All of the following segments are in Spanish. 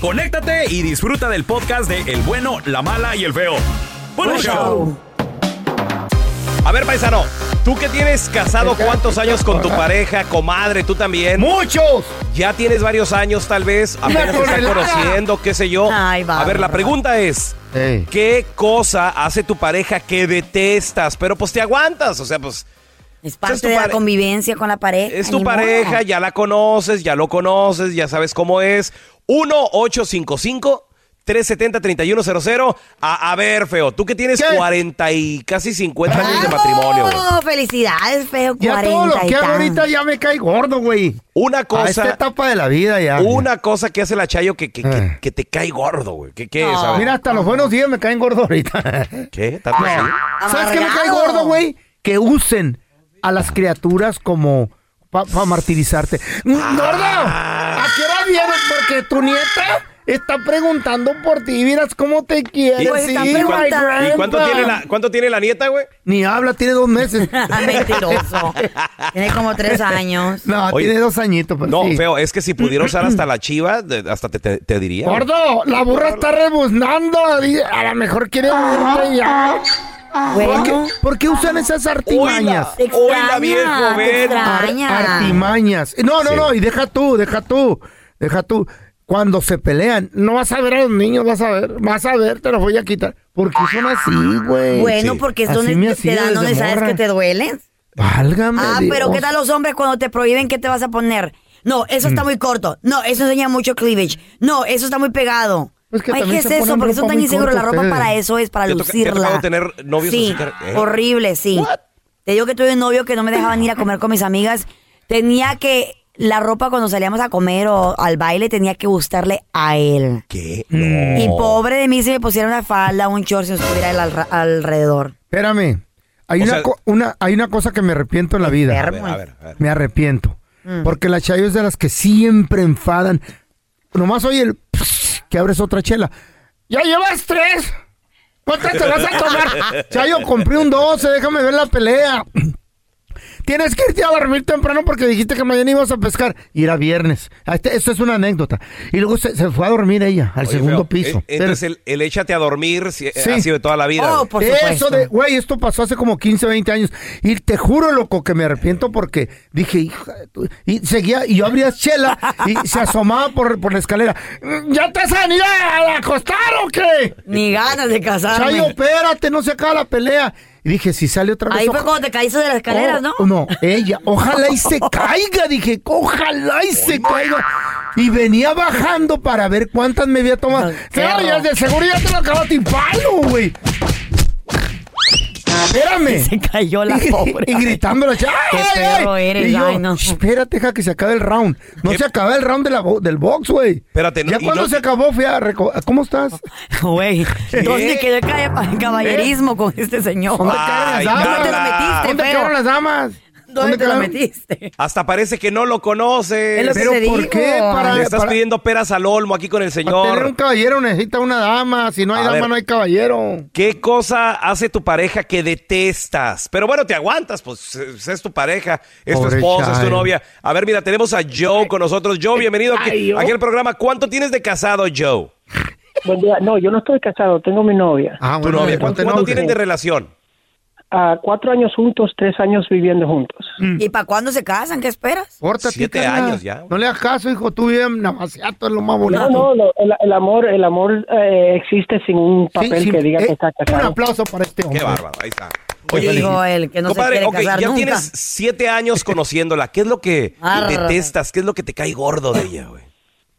conéctate y disfruta del podcast de El bueno, la mala y el feo. ¡Buen Buen show! A ver, paisano, tú que tienes casado cuántos años con tu pareja, comadre, tú también. ¡Muchos! Ya tienes varios años, tal vez, apenas te están conociendo, qué sé yo. Ay, A ver, la pregunta es. ¿qué cosa hace tu pareja que detestas? Pero pues te aguantas, o sea, pues Es parte de la convivencia con la pareja. es tu modo. pareja, ya la conoces, ya lo conoces, ya sabes cómo es. 1-855-370-3100. A, a ver, feo, tú que tienes ¿Qué? 40 y casi 50 años de matrimonio, güey. ¡Oh, felicidades, feo! Ya 40 todo lo y que hago ahorita ya me cae gordo, güey. Una A esta cosa, etapa de la vida ya. una cosa que hace la Chayo que, que, que- Eh. que te cae gordo, güey. ¿Qué, qué es? No. Mira, hasta los buenos días me caen gordo ahorita. ¿Qué? ¿Tanto así? ¿Sabes qué me cae gordo, güey? Que usen a las criaturas como para martirizarte. Mm, ¡Gordo! ¿A qué hora vienes? Porque tu nieta está preguntando por ti. Miras cómo te quiere. Pues sí. ¿Y cuánto tiene, la, cuánto tiene la nieta, güey? Ni habla, tiene dos meses. Mentiroso. Tiene como tres años. No, Oye. tiene dos añitos. Pero No, sí. feo, es que si pudiera usar hasta la chiva, de- hasta te, te- te diría. Gordo, la burra está rebuznando. A lo mejor quiere verte ya. ¿Por qué, Bueno, por qué usan esas artimañas? te Oíla, viejo, te. Ar- artimañas. No, no, Sí. no, y deja tú, deja tú, deja tú. Cuando se pelean, no vas a ver a los niños, vas a ver, vas a ver, te los voy a quitar. Porque son así, güey. Bueno, Sí. porque es Así donde te dan, donde sabes morra. que te duelen. Válgame Ah, Dios. pero ¿qué tal los hombres cuando te prohíben qué te vas a poner? No, eso Mm. está muy corto. No, eso enseña mucho cleavage. No, eso está muy pegado. Que Ay, ¿qué es eso? Porque son tan inseguros. La ropa para eso es, para ¿Te te lucirla. tocado tener novios sí, así eh? horrible, sí. Te digo que tuve un novio que no me dejaban ir a comer con mis amigas. Tenía que, la ropa cuando salíamos a comer o al baile tenía que gustarle a él. ¿Qué? Mm. Y pobre de mí si me pusiera una falda, un short, si no estuviera él al- alrededor. Espérame. Hay O una, sea- co- una- hay una cosa que me arrepiento en la vida. A ver, a ver, a ver. Me arrepiento. Mm. Porque la Chayo es de las que siempre enfadan. Nomás oye el que abres otra chela. ¡Ya llevas tres! ¿Cuántas te vas a tomar? Chayo, compré un 12, déjame ver la pelea. Tienes que irte a dormir temprano porque dijiste que mañana ibas a pescar. Y era viernes. Ah, este- esto es una anécdota. Y luego se, se fue a dormir ella al Oye, segundo feo, piso. eh, Entonces el, el échate a dormir si- Sí. ha sido de toda la vida. Oh, por Eso de, güey, esto pasó hace como 15, 20 años. Y te juro, loco, que me arrepiento porque dije, hija de tu-". Y seguía, y yo abría chela y se asomaba por, por la escalera. ¿Ya te has ido a acostar o qué? Ni ganas de casarme. Chayo, espérate, no se acaba la pelea. Y dije, si sale otra vez. Ahí fue cuando te caíste de las escaleras, ¿no? Oh, No, ella. Ojalá y se caiga. Dije, ojalá y se caiga. Y venía bajando para ver cuántas me había tomado. Claro, ya de seguridad te lo acabaste en palo, güey. Espérame. Se cayó la Y- pobre. Y gritando la chava. Qué perro eres, Y yo, ay, no. Espérate, deja que se acabe el round. No se acaba el round de la del box, güey. Espérate, no- Ya y cuando no- se acabó, fui a reco- ¿Cómo estás? Güey, ¿dónde quedó el cab- caballerismo con este señor? ¿Dónde quedaron Ay, las damas? ¿Dónde te lo metiste, ¿Dónde feo? quedaron las damas? ¿Dónde te lo metiste? Hasta parece que no lo conoces. Es lo que ¿Pero por digo. qué? Para, Le estás para- pidiendo peras al olmo aquí con el para tener un señor. caballero necesita una dama. Si no hay A dama, ver. no hay caballero. ¿Qué cosa hace tu pareja que detestas? Pero bueno, te aguantas, pues es tu pareja, es tu esposa, es tu novia. A ver, mira, tenemos a Joe con nosotros. Joe, bienvenido aquí, al programa. ¿Cuánto tienes de casado, Joe? Buen día. No, yo no estoy casado, tengo mi novia. Ah, Tu novia. no ¿Cuánto, cuánto tienen de relación? Ah, cuatro años juntos, tres años viviendo juntos. ¿Y para cuándo se casan? ¿Qué esperas? Pórtate, Siete carnal. años ya. No le hagas caso, hijo. Tú bien navaciato es lo más bonito. No, no, lo- el, el amor, el amor eh, existe sin un papel sí, que diga eh, que está Un casado. aplauso para este hombre. Qué bárbaro, ahí está. Oye, dijo él que no compadre, se ok, quiere casar ya nunca. tienes siete años conociéndola. ¿Qué es lo que detestas? ¿Qué es lo que te cae gordo de ella, güey?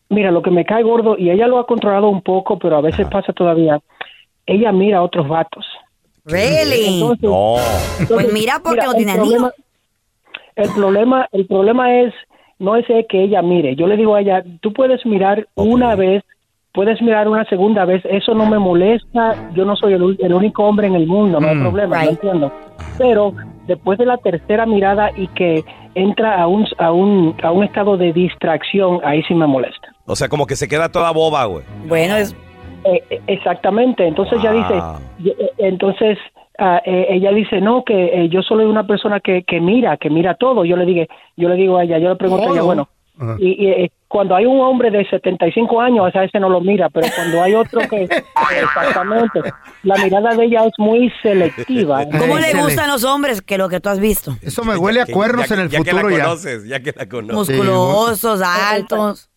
Mira, lo que me cae gordo, y ella lo ha controlado un poco, pero a veces pasa todavía, ella mira a otros vatos. Really? Entonces, No. Pues mira, porque no el tiene problema, el problema, el problema es, no es que ella mire. Yo le digo a ella, tú puedes mirar una vez, puedes mirar una segunda vez, eso no me molesta, yo no soy el único hombre en el mundo, no hay Mm. problema, Right. no entiendo. Pero después de la tercera mirada y que entra a un, a un, a un estado de distracción, ahí sí me molesta. O sea, como que se queda toda boba, güey. Bueno, es Eh, eh, exactamente, entonces ella dice, Wow. eh, entonces ah, eh, ella dice, no, que eh, yo soy una persona que, que mira, que mira todo. Yo le dije, yo le digo a ella, yo le pregunto a ella, bueno, y, y, eh, cuando hay un hombre de 75 años, a ese no lo mira, pero cuando hay otro que, exactamente, la mirada de ella es muy selectiva. ¿Cómo le gustan los hombres? Que lo que tú has visto. Eso me huele a Ya- cuernos ya- en el ya futuro que la ya. conoces, ya que la conoces. Musculosos, altos.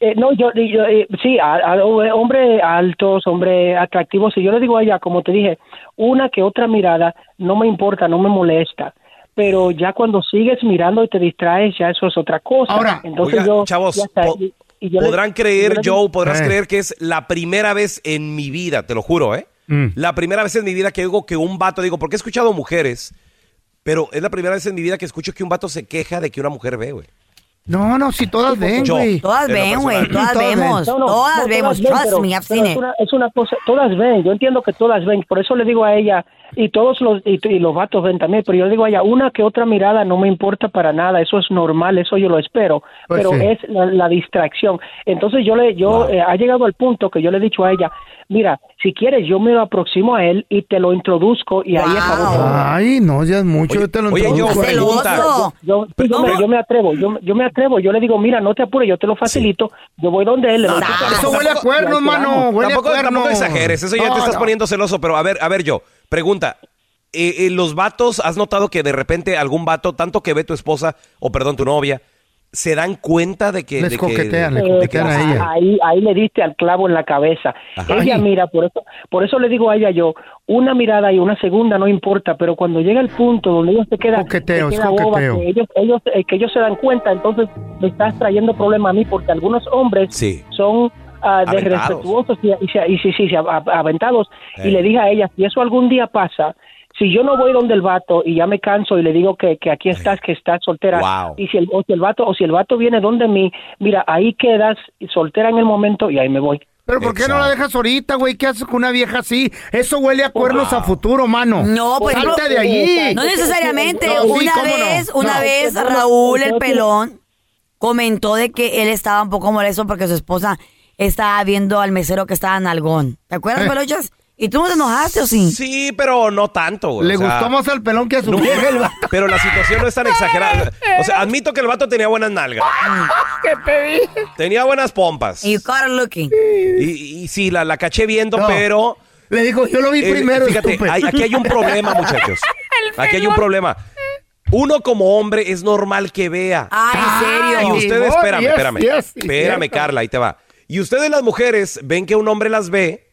Eh. Eh, no, yo, yo eh, sí, a, a- hombre altos, hombre atractivos. Y yo le digo a ella, como te dije, una que otra mirada no me importa, no me molesta. Pero ya cuando sigues mirando y te distraes, ya eso es otra cosa. Ahora, entonces Oiga, yo, chavos, ya está. po- Y- y yo le- podrán yo creer, digo- Joe, podrás Eh. creer que es la primera vez en mi vida, te lo juro, ¿eh? Mm. La primera vez en mi vida que digo que un vato, digo, porque he escuchado mujeres, pero es la primera vez en mi vida que escucho que un vato se queja de que una mujer ve, güey. No, no, si todas ven, Yo. güey. Todas ven, güey. Todas Todas vemos. No, no, Todas no, vemos. ven, Trust pero- me, I've seen es it. una, es una cosa, todas ven, yo entiendo que todas ven, por eso le digo a ella, y todos los, y, y los vatos ven también, pero yo le digo a ella, una que otra mirada no me importa para nada, eso es normal, eso yo lo espero, Pues pero sí. es la, la distracción. Entonces yo le, yo, eh, ha llegado al punto que yo le he dicho a ella, mira, si quieres yo me lo aproximo a él y te lo introduzco y ahí Wow. todo. Ay, no, ya es mucho. Oye, yo te lo oye, yo- introduzco. Yo, yo, me, yo me atrevo, yo, yo me atrevo, yo le digo, mira, no te apures, yo te lo facilito, yo voy donde él, le tampoco- Eso huele a cuernos, mano. Huele Tampoco, a cuernos. tampoco exageres, eso ya No, te estás no. poniendo celoso, pero a ver, a ver, yo, pregunta. eh, eh, los vatos, ¿has notado que de repente algún vato, tanto que ve tu esposa, o perdón, tu novia, se dan cuenta de que... Les de que- coquetean, le Eh, coquetean a ella. Ahí, ahí le diste al clavo en la cabeza. Ajá. Ella mira, por eso, por eso le digo a ella yo, una mirada y una segunda no importa, pero cuando llega el punto donde ellos se quedan, Coqueteo, se es queda boba, coqueteo. que ellos, ellos, eh, que ellos se dan cuenta, entonces me estás trayendo problema a mí porque algunos hombres Sí. son ah, de Aventados. respetuosos y, y, se- y sí, sí, sí, av- aventados. Eh. Y le dije a ella, si eso algún día pasa, si yo no voy donde el vato y ya me canso y le digo que, que aquí estás, que estás soltera, Wow. y si el, o si el vato o si el vato viene donde mí, mira, ahí quedas soltera en el momento y ahí me voy. Pero ¿por qué no la dejas ahorita, güey? ¿Qué haces con una vieja así? Eso huele a cuernos a futuro, mano. No, pues Salte no- de allí. No necesariamente. No, sí, una no. vez, una No. vez No, no, Raúl el no, no. pelón comentó de que él estaba un poco molesto porque su esposa estaba viendo al mesero que estaba en algón. ¿Te acuerdas, Eh. pelochas? ¿Y tú no te enojaste o sí? Sí, pero no tanto, güey. Le o sea, gustó más al pelón que a su no, vieja. el vato. pero la situación no es tan exagerada. O sea, admito que el vato tenía buenas nalgas. Tenía buenas pompas. Y you caught her looking. Y, y sí, la, la caché viendo, No. pero... Le dijo, yo lo vi eh, primero, fíjate, hay- aquí hay un problema, muchachos. Aquí hay un problema. Uno como hombre es normal que vea. Ah, ¿en serio? Y ustedes, espérame, espérame. espérame. Carla, ahí te va. Y ustedes las mujeres ven que un hombre las ve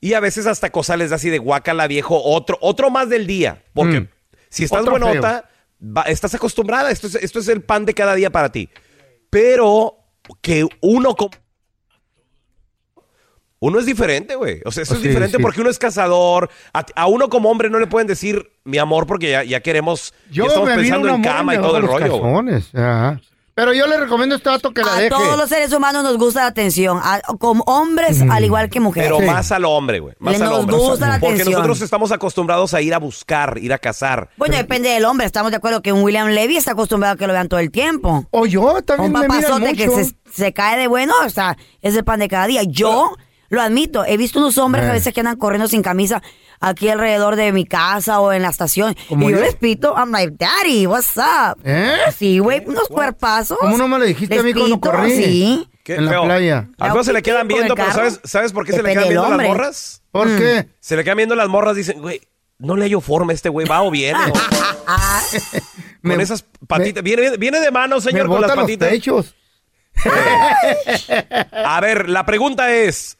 y a veces hasta cosas les da así de guacala viejo, otro, otro más del día. Porque Mm. si estás Otro buenota, va- estás acostumbrada. Esto es, esto es el pan de cada día para ti. Pero que uno como... Uno es diferente, güey. O sea, eso es diferente sí. porque uno es cazador. A, a uno como hombre no le pueden decir mi amor porque ya, ya queremos... ya Yo estamos me vi pensando en cama y todo el rollo. ajá. Pero yo le recomiendo a este vato que la A deje. todos los seres humanos nos gusta la atención, a- como hombres al igual que mujeres. Pero más al hombre, güey. Más Le al nos hombre. gusta la Porque atención. nosotros estamos acostumbrados a ir a buscar, ir a cazar. Bueno, depende del hombre. Estamos de acuerdo que un William Levy está acostumbrado a que lo vean todo el tiempo. O yo también Un me miran papazote que mucho. se, se cae de bueno, o sea, es el pan de cada día. Yo lo admito, he visto unos hombres a Eh. veces que andan corriendo sin camisa aquí alrededor de mi casa o en la estación. Y ¿Como yo yo? les pito, I'm like, daddy, what's up? ¿Eh? Sí, güey, unos cuerpazos. ¿Cómo no me lo dijiste a mí cuando corrí? Sí. Qué En la feo. playa. Al feo se le quedan viendo, pero. ¿sabes, ¿sabes por qué se le quedan viendo las morras? ¿Por Mm. qué? Se le quedan viendo las morras, dicen, güey, no le hallo forma a este güey, va o viene. con Me- esas patitas. Viene, viene de mano, Me señor, con las los patitas. techos. A ver, la pregunta es,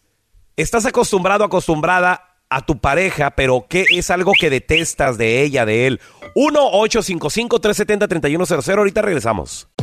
¿estás acostumbrado, acostumbrada a tu pareja, pero qué es algo que detestas de ella, de él? 1-855-370-3100. Ahorita regresamos.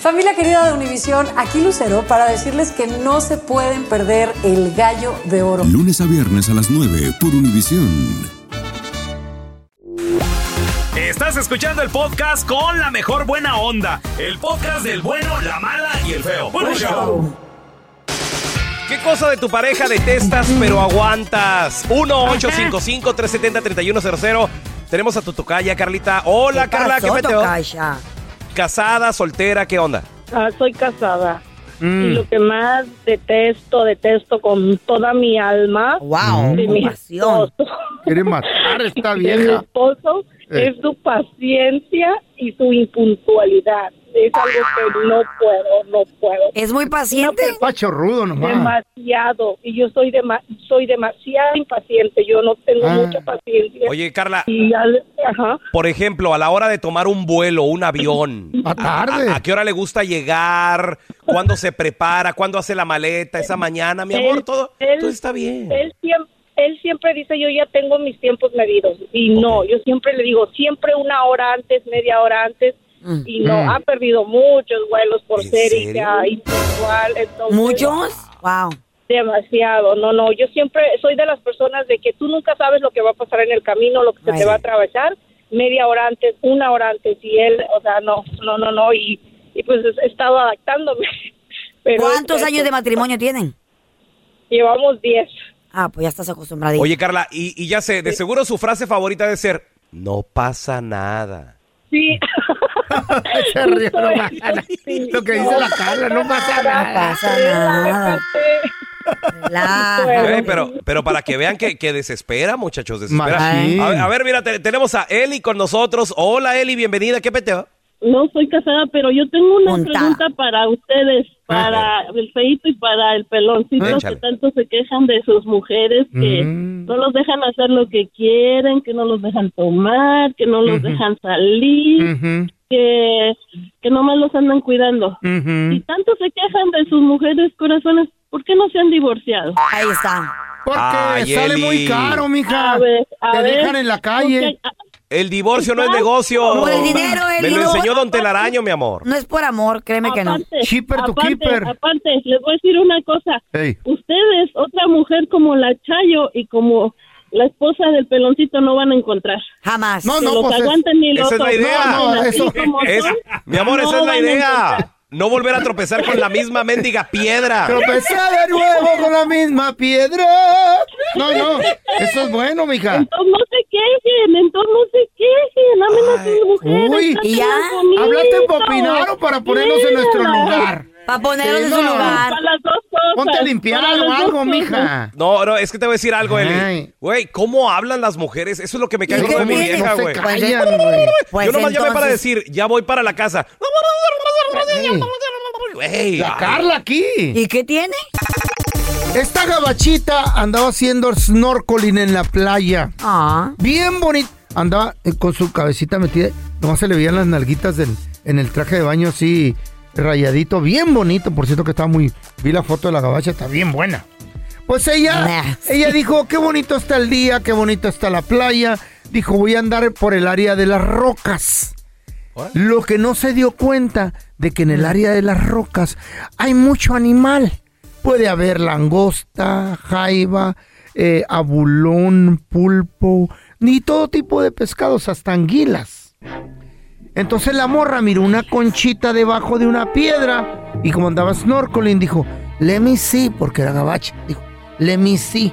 Familia querida de Univisión, aquí Lucero para decirles que no se pueden perder el gallo de oro. Lunes a viernes a las 9 por Univisión. Estás escuchando el podcast con la mejor buena onda. El podcast del bueno, la mala y el feo. Bueno, show. ¿Qué cosa de tu pareja detestas pero aguantas? 1-855-370-3100. Tenemos a tu tocaya, Carlita. Hola, ¿Qué Carla, ¿qué pasó, meteo? tocaya? Casada, soltera, ¿qué onda? Ah, soy casada. Mm. Y lo que más detesto, detesto con toda mi alma Wow, de mi esposo, Quiere matar a esta de mi vieja. esposo. Es su paciencia y su impuntualidad. Es algo que no puedo, no puedo. Es muy paciente. Pacho rudo nomás. Demasiado. Y yo soy, dema- soy demasiado impaciente. Yo no tengo Ah. mucha paciencia. Oye, Carla, Y al- ajá. por ejemplo, a la hora de tomar un vuelo, un avión, A tarde. ¿a, a qué hora le gusta llegar? ¿Cuándo se prepara? ¿Cuándo hace la maleta? ¿Esa mañana? Mi amor, Él- todo, él- todo está bien. Él siempre, él siempre dice, yo ya tengo mis tiempos medidos. Y no, yo siempre le digo, siempre una hora antes, media hora antes. Y no, Mm. ha perdido muchos vuelos por ¿En ser hija impuntual. entonces- ¿Muchos? Wow. Demasiado, no, no, yo siempre soy de las personas de que tú nunca sabes lo que va a pasar en el camino, lo que se Right. te va a atravesar, media hora antes, una hora antes, y él, o sea, no, no, no, no, y, y pues he estado adaptándome. Pero ¿Cuántos años de matrimonio tienen? Llevamos 10. Ah, pues ya estás acostumbrada. Oye, Carla, y, y ya sé, de seguro su frase favorita debe ser, no pasa nada. Sí. Se nomás. eso, sí. Lo que dice la Carla, no pasa nada. No pasa nada. Bueno. Eh, pero, pero para que vean que, que desespera, muchachos, desespera. A ver, a ver, mira, te- tenemos a Eli con nosotros. Hola, Eli, bienvenida. ¿Qué peteo? No soy casada, pero yo tengo una Montada. pregunta para ustedes, para el feito y para el peloncito Échale. que tanto se quejan de sus mujeres que Mm. no los dejan hacer lo que quieren, que no los dejan tomar, que no los dejan salir, Ujú, que, que nomás los andan cuidando. Y tanto se quejan de sus mujeres corazones, ¿por qué no se han divorciado? Ahí está. Porque Ay, sale Eli. muy caro, mija. A ver, a Te ver, dejan en la calle. porque- El divorcio no es negocio. Por el dinero, Eli, Me lo no. enseñó Don Telaraño, mi amor. No es por amor, créeme que no. Aparte, Cheaper to aparte, keeper. aparte, les voy a decir una cosa. Ey. Ustedes, otra mujer como la Chayo y como la esposa del peloncito no van a encontrar. Jamás. No, que no, los pues es- aguanten ni los esa es la idea. No, no, eso- como Es- son, mi amor, no esa es la van a idea. encontrar. No volver a tropezar con la misma mendiga piedra. Tropecé de nuevo con la misma piedra. No, no, eso es bueno, mija. Entonces no se quejen, entonces no se quejen, amen a sus mujeres. Uy, ¿y ya? ¿Hablaste para opinar o para ponernos en nuestro lugar? Para ponerlos Sí, en su no. lugar. Para las dos cosas. Ponte a limpiar algo, mija. No, no, es que te voy a decir algo, Eli. Ay. Güey, ¿cómo hablan las mujeres? Eso es lo que me cae ¿Y gordo de mi vieja, No güey. Pues Yo nomás llamé para entonces- decir, ya voy para la casa. Ey, Güey, La. Carla aquí. ¿Y qué tiene? Esta gabachita andaba haciendo snorkeling en la playa. Ah. Bien bonito. Andaba eh, con su cabecita metida. Nomás se le veían las nalguitas del- en el traje de baño así rayadito. Bien bonito. Por cierto que estaba muy... Vi la foto de la gabacha. Está bien buena. Pues ella, Nah. ella dijo, qué bonito está el día, qué bonito está la playa. Dijo, voy a andar por el área de las rocas. Lo que no se dio cuenta de que en el área de las rocas hay mucho animal. Puede haber langosta, jaiba, eh, abulón, pulpo, ni todo tipo de pescados, hasta anguilas. Entonces la morra miró una conchita debajo de una piedra y como andaba snorkeling dijo, let me see, porque era gabacha. Dijo, let me see.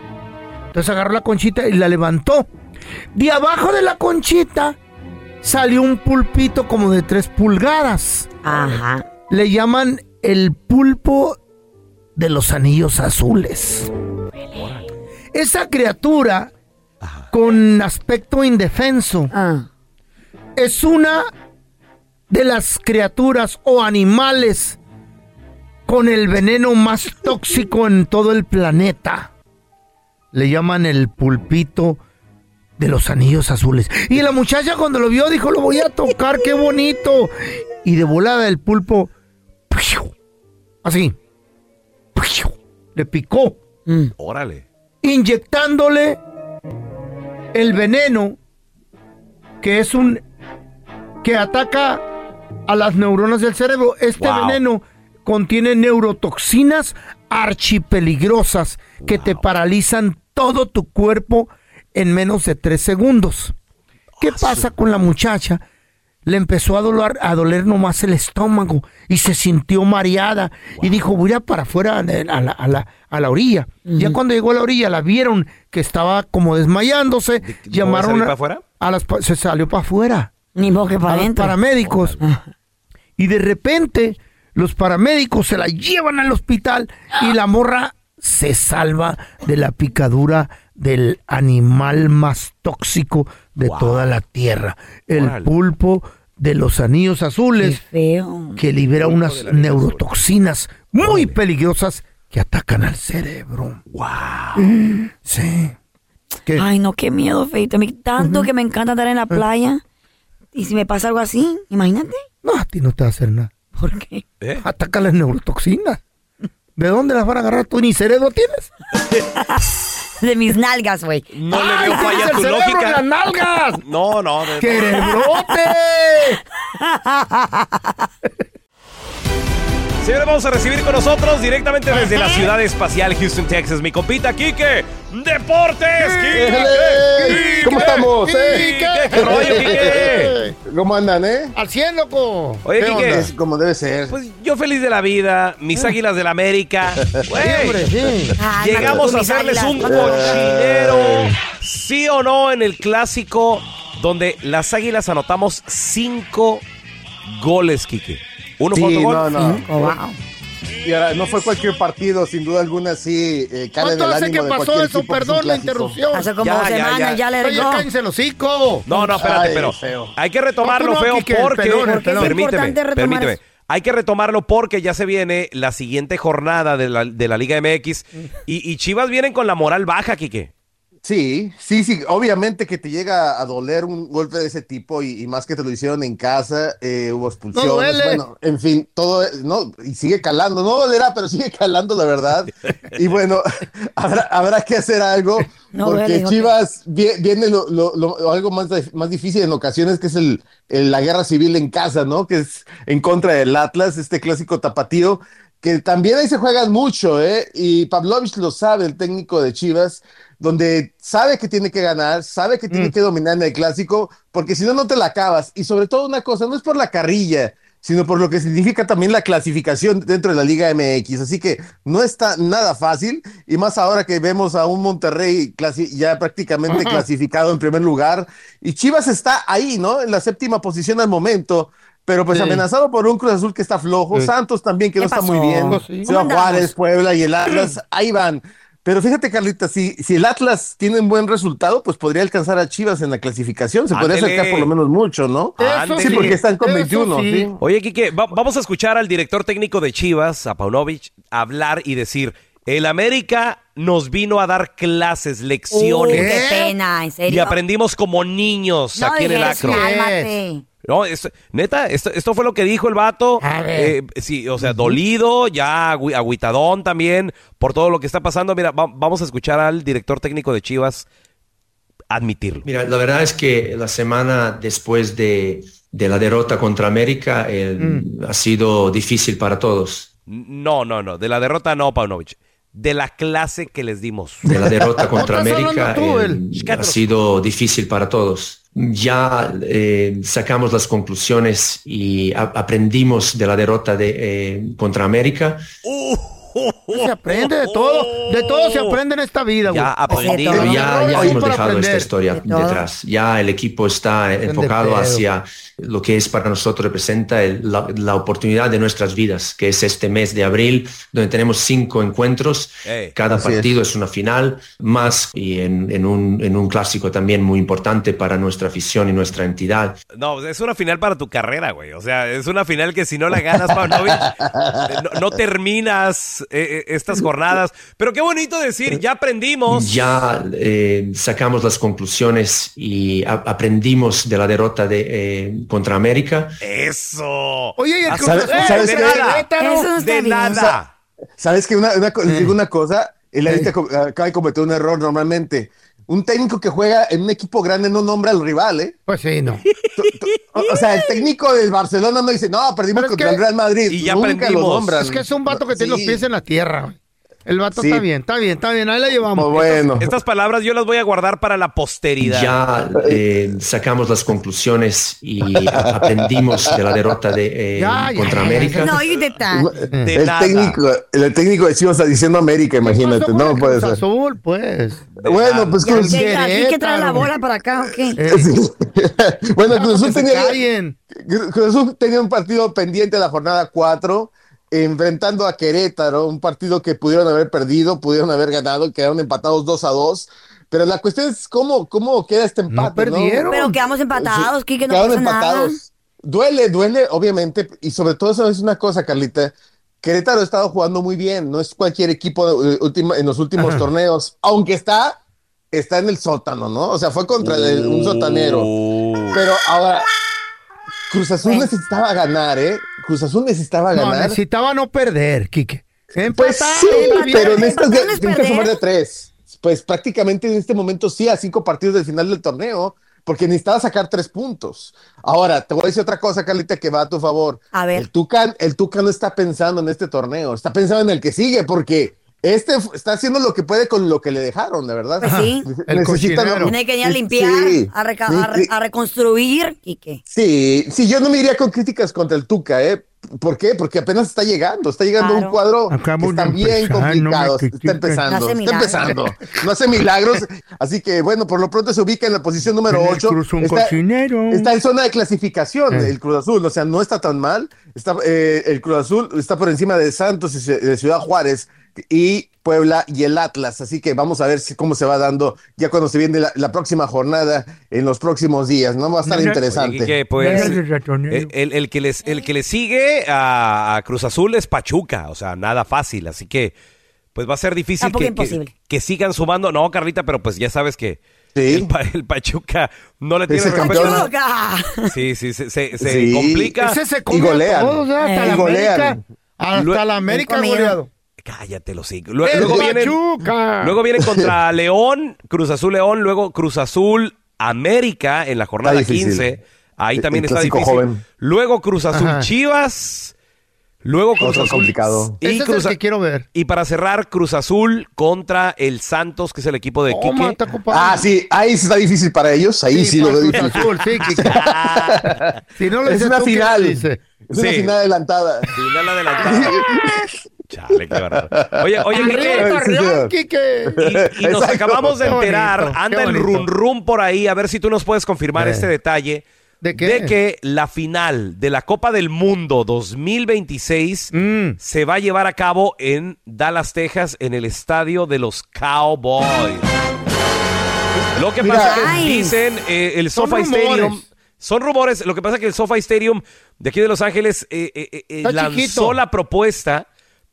Entonces agarró la conchita y la levantó. De abajo de la conchita salió un pulpito como de tres pulgadas. Ajá. Le llaman el pulpo de los anillos azules. Esa criatura con aspecto indefenso Ah. es una de las criaturas o animales con el veneno más tóxico en todo el planeta. Le llaman el pulpito de los anillos azules. Y la muchacha cuando lo vio dijo, lo voy a tocar, qué bonito. Y de volada el pulpo, así, le picó, Mm. Órale. inyectándole el veneno que es un que ataca a las neuronas del cerebro. Este Wow. veneno contiene neurotoxinas archipeligrosas que te paralizan todo tu cuerpo en menos de tres segundos. ¿Qué pasa con la muchacha? Le empezó a doler, a doler nomás el estómago y se sintió mareada y dijo, voy a ir para afuera a la, a la- a la orilla. Ya cuando llegó a la orilla la vieron que estaba como desmayándose. llamaron salir a- para afuera? a las se salió para afuera. Ni modo que para a los adentro. paramédicos. Y de repente los paramédicos se la llevan al hospital y la morra se salva de la picadura del animal más tóxico de toda la tierra, el pulpo de los anillos Qué azules feo. que libera unas neurotoxinas muy peligrosas que atacan al cerebro. Wow. Sí. ¿Qué? Ay, no, qué miedo, Feito. A mí tanto que me encanta estar en la playa. Y si me pasa algo así, imagínate. No, a ti no te va a hacer nada. ¿Por qué? ¿Eh? Ataca las neurotoxinas. ¿De dónde las van a agarrar? ¿Tú ni cerebro tienes? De mis nalgas, güey. No le ¡Ay, veo falla tu cerebro en lógica. las nalgas! No, no. de- ¡Cerebrote! Señores, vamos a recibir con nosotros directamente desde la ciudad espacial Houston, Texas, mi compita Quique. ¡Deportes! ¡Quique! ¿Cómo estamos, eh? ¡Quique! ¿Qué rollo, Quique? ¿Cómo andan, eh? Al 100, loco. Oye, ¿Qué Quique? Es como debe ser. pues yo feliz de la vida, mis águilas del América. Güey, Sí, hombre, sí. Ah, Llegamos a hacerles un cochinero. ¿Sí o no en el clásico donde las águilas anotamos cinco goles, Quique? Uno Sí, autogol. no, no. Oh, wow. Y ahora, no fue cualquier partido, sin duda alguna, sí, eh, cae ¿Cuánto el hace que pasó eso? equipo que es un Perdón la interrupción. Hace como Ya, dos ya, semanas, ya. ya, le Oye, regó. cállense los hocico. No, no, espérate, Ay, pero feo. hay que retomarlo, No, feo, Quique, el porque... pelón, el Porque es pelón. Permíteme, permíteme. eso. Hay que retomarlo porque ya se viene la siguiente jornada de la, de la Liga MX y, y Chivas vienen con la moral baja, Quique. Sí, sí, sí, obviamente que te llega a doler un golpe de ese tipo y, y más que te lo hicieron en casa, eh, hubo expulsiones, duele. bueno, en fin, todo, no, y sigue calando, no dolerá, pero sigue calando la verdad, y bueno, habrá, habrá que hacer algo, No porque duele. Chivas vie- viene lo, lo- lo- algo más, más difícil en ocasiones, que es el, el- la guerra civil en casa, ¿no? Que es en contra del Atlas, este clásico tapatío, que también ahí se juegan mucho, ¿eh? Y Pavlovich lo sabe, el técnico de Chivas, donde sabe que tiene que ganar, sabe que tiene que dominar en el clásico, porque si no, no te la acabas. Y sobre todo una cosa, no es por la carrilla, sino por lo que significa también la clasificación dentro de la Liga MX. Así que no está nada fácil, y más ahora que vemos a un Monterrey ya prácticamente Ajá. clasificado en primer lugar, y Chivas está ahí, ¿no? En la séptima posición al momento. Pero pues Sí. amenazado por un Cruz Azul que está flojo, Sí. Santos también que ¿Qué no está muy bien, sí. Ciudad. Juárez, Puebla y el Atlas, ahí van. Pero fíjate, Carlita, si, si el Atlas tiene un buen resultado, pues podría alcanzar a Chivas en la clasificación. Se podría acercar por lo menos mucho, ¿no? Eso Sí, sí, porque están con eso 21. sí. sí. Oye, Quique, va- vamos a escuchar al director técnico de Chivas, a Paunovic, hablar y decir, el América nos vino a dar clases, Uy, lecciones. qué pena, en serio. y aprendimos como niños no aquí en el acro. cálmate. No, esto- neta, esto, esto fue lo que dijo el vato. A ver. Eh, sí, o sea, dolido, ya agui- agüitadón también por todo lo que está pasando. Mira, va- vamos a escuchar al director técnico de Chivas admitirlo. Mira, la verdad es que la semana después de, de la derrota contra América el- ha sido difícil para todos. No, no, no, de la derrota no, Paunovic. De la clase que les dimos. De la derrota contra América tú, el- ha sido difícil para todos. Ya eh, sacamos las conclusiones y a- aprendimos de la derrota de, eh, contra América. Se aprende de todo. De todo se aprende en esta vida, güey. Ya aprendí. Hemos dejado aprender. esta historia De detrás. Ya el equipo está enfocado hacia lo que es para nosotros representa el- la, la oportunidad de nuestras vidas, que es este mes de abril, donde tenemos cinco encuentros. Cada partido es. una final más y en, en un, en un clásico también muy importante para nuestra afición y nuestra entidad. No, es una final para tu carrera, güey. O sea, es una final que si no la ganas, Paunovic, eh, no, no terminas eh, eh, estas jornadas. Pero qué bonito decir, ya aprendimos. Ya eh, sacamos las conclusiones y a- aprendimos de la derrota de, eh, contra América. Eso. Oye, y el Ah, Cruz ¿sabes- Azul, sabes de está De nada. ¿Sabes que una, una Eh. digo una cosa? El ahorita co- acaba de cometer un error normalmente. Un técnico que juega en un equipo grande no nombra al rival, ¿eh? Pues sí, no. O, o sea, el técnico del Barcelona no dice, no, perdimos contra que- el Real Madrid. Y ya Nunca lo nombran. Es que es un vato que tiene los Sí. pies en la tierra. El vato Sí. está bien, está bien, está bien. Ahí la llevamos. Pues bueno. Estas palabras yo las voy a guardar para la posteridad. Ya eh, sacamos las conclusiones y aprendimos de la derrota de, eh, Ya, contra ya, América. No, that. De el, nada. técnico, el técnico de Chivas está diciendo América, imagínate. Pasó con No el puede Cruz ser. Azul, pues. Bueno, pues Ya, Cruz, ¿qué- ¿Aquí que trae la bola para acá o qué? Eh, Sí. bueno, Cruz Azul tenía. Cruz Azul tenía un partido pendiente la jornada 4, enfrentando a Querétaro, un partido que pudieron haber perdido, pudieron haber ganado, quedaron empatados 2 a 2. Pero la cuestión es cómo, cómo queda este empate. perdieron. Pero quedamos empatados, Kike, no Quedaron pasa nada. empatados. Duele, duele, obviamente, y sobre todo eso es una cosa, Carlita. Querétaro ha estado jugando muy bien, no es cualquier equipo eh, última- en los últimos Ajá. torneos, aunque está, está en el sótano, ¿no? O sea, fue contra el- un sotanero. Pero ahora, Cruz Azul Sí. necesitaba ganar, ¿eh? Cruz Azul necesitaba No, ganar. necesitaba no perder, Quique. Pues Empatar, sí, está bien. pero necesitas empatar que sumar de tres. Pues prácticamente en este momento sí, a cinco partidos del final del torneo, porque necesitaba sacar tres puntos. Ahora, te voy a decir otra cosa, Carlita, que va a tu favor. A ver. El Tucan, el Tucan no está pensando en este torneo, está pensando en el que sigue, porque este está haciendo lo que puede con lo que le dejaron, de verdad. Pues sí. El Necesita-. Tiene que ir a limpiar, Sí. a, reca- a re- Sí. a reconstruir, Kike. Sí, sí, yo no me iría con críticas contra el Tuca, ¿eh? ¿Por qué? Porque apenas está llegando, está llegando Claro. un cuadro que está bien empezar, no me complicado, está empezando, No está empezando, no hace milagros, así que bueno, por lo pronto se ubica en la posición número En el 8, Cruz un está, cocinero. está en zona de clasificación Eh. el Cruz Azul, o sea, no está tan mal, está, eh, el Cruz Azul está por encima de Santos y de Ciudad Juárez y Puebla y el Atlas, así que vamos a ver si, cómo se va dando ya cuando se viene la, la próxima jornada en los próximos días, ¿no? Va a estar interesante. Oye, Quique, pues, ratonero. el, el- el que les, el que le sigue a, Cruz Azul es Pachuca, o sea, nada fácil, así que pues va a ser difícil que, que, que sigan sumando. No, Carlita, pero pues ya sabes que Sí. el, Pa- el Pachuca no le tiene respeto. campeón. ¡Pachuca! Sí, sí, se, se- se Sí. complica. Ese se Y golean. todos, ¿eh? hasta Eh. la Y golean. América. Hasta la América goleado. Cállate los hijos. Luego, ¡El luego vienen, luego vienen contra León, Cruz Azul León, luego Cruz Azul América en la jornada Está difícil. 15. Ahí también el está difícil. joven. Luego Cruz Azul Ajá. Chivas. Luego Cruz Otro Azul. complicado. Y, Ese es Cruz el A- que quiero ver. y para cerrar, Cruz Azul contra el Santos, que es el equipo de Quique. ocupado. Ah, sí, ahí está difícil para ellos. Ahí sí, lo veo Cruz difícil. Azul, sí, Kike. si no lo Es una tú, ¿quién final. Es una final adelantada. Final adelantada. Chale, qué barato. Oye, oye, Arriba, Quique, y, y nos Exacto. acabamos de enterar, anda el rum rum por ahí, a ver si tú nos puedes confirmar Eh. este detalle. ¿De qué? De que la final de la Copa del Mundo 2026 Mm. se va a llevar a cabo en Dallas, Texas, en el estadio de los Cowboys. Lo que Mira. pasa es que dicen eh, el SoFi. Stadium. Son rumores. Lo que pasa es que el SoFi Stadium de aquí de Los Ángeles eh, eh, eh, lanzó chiquito. la propuesta,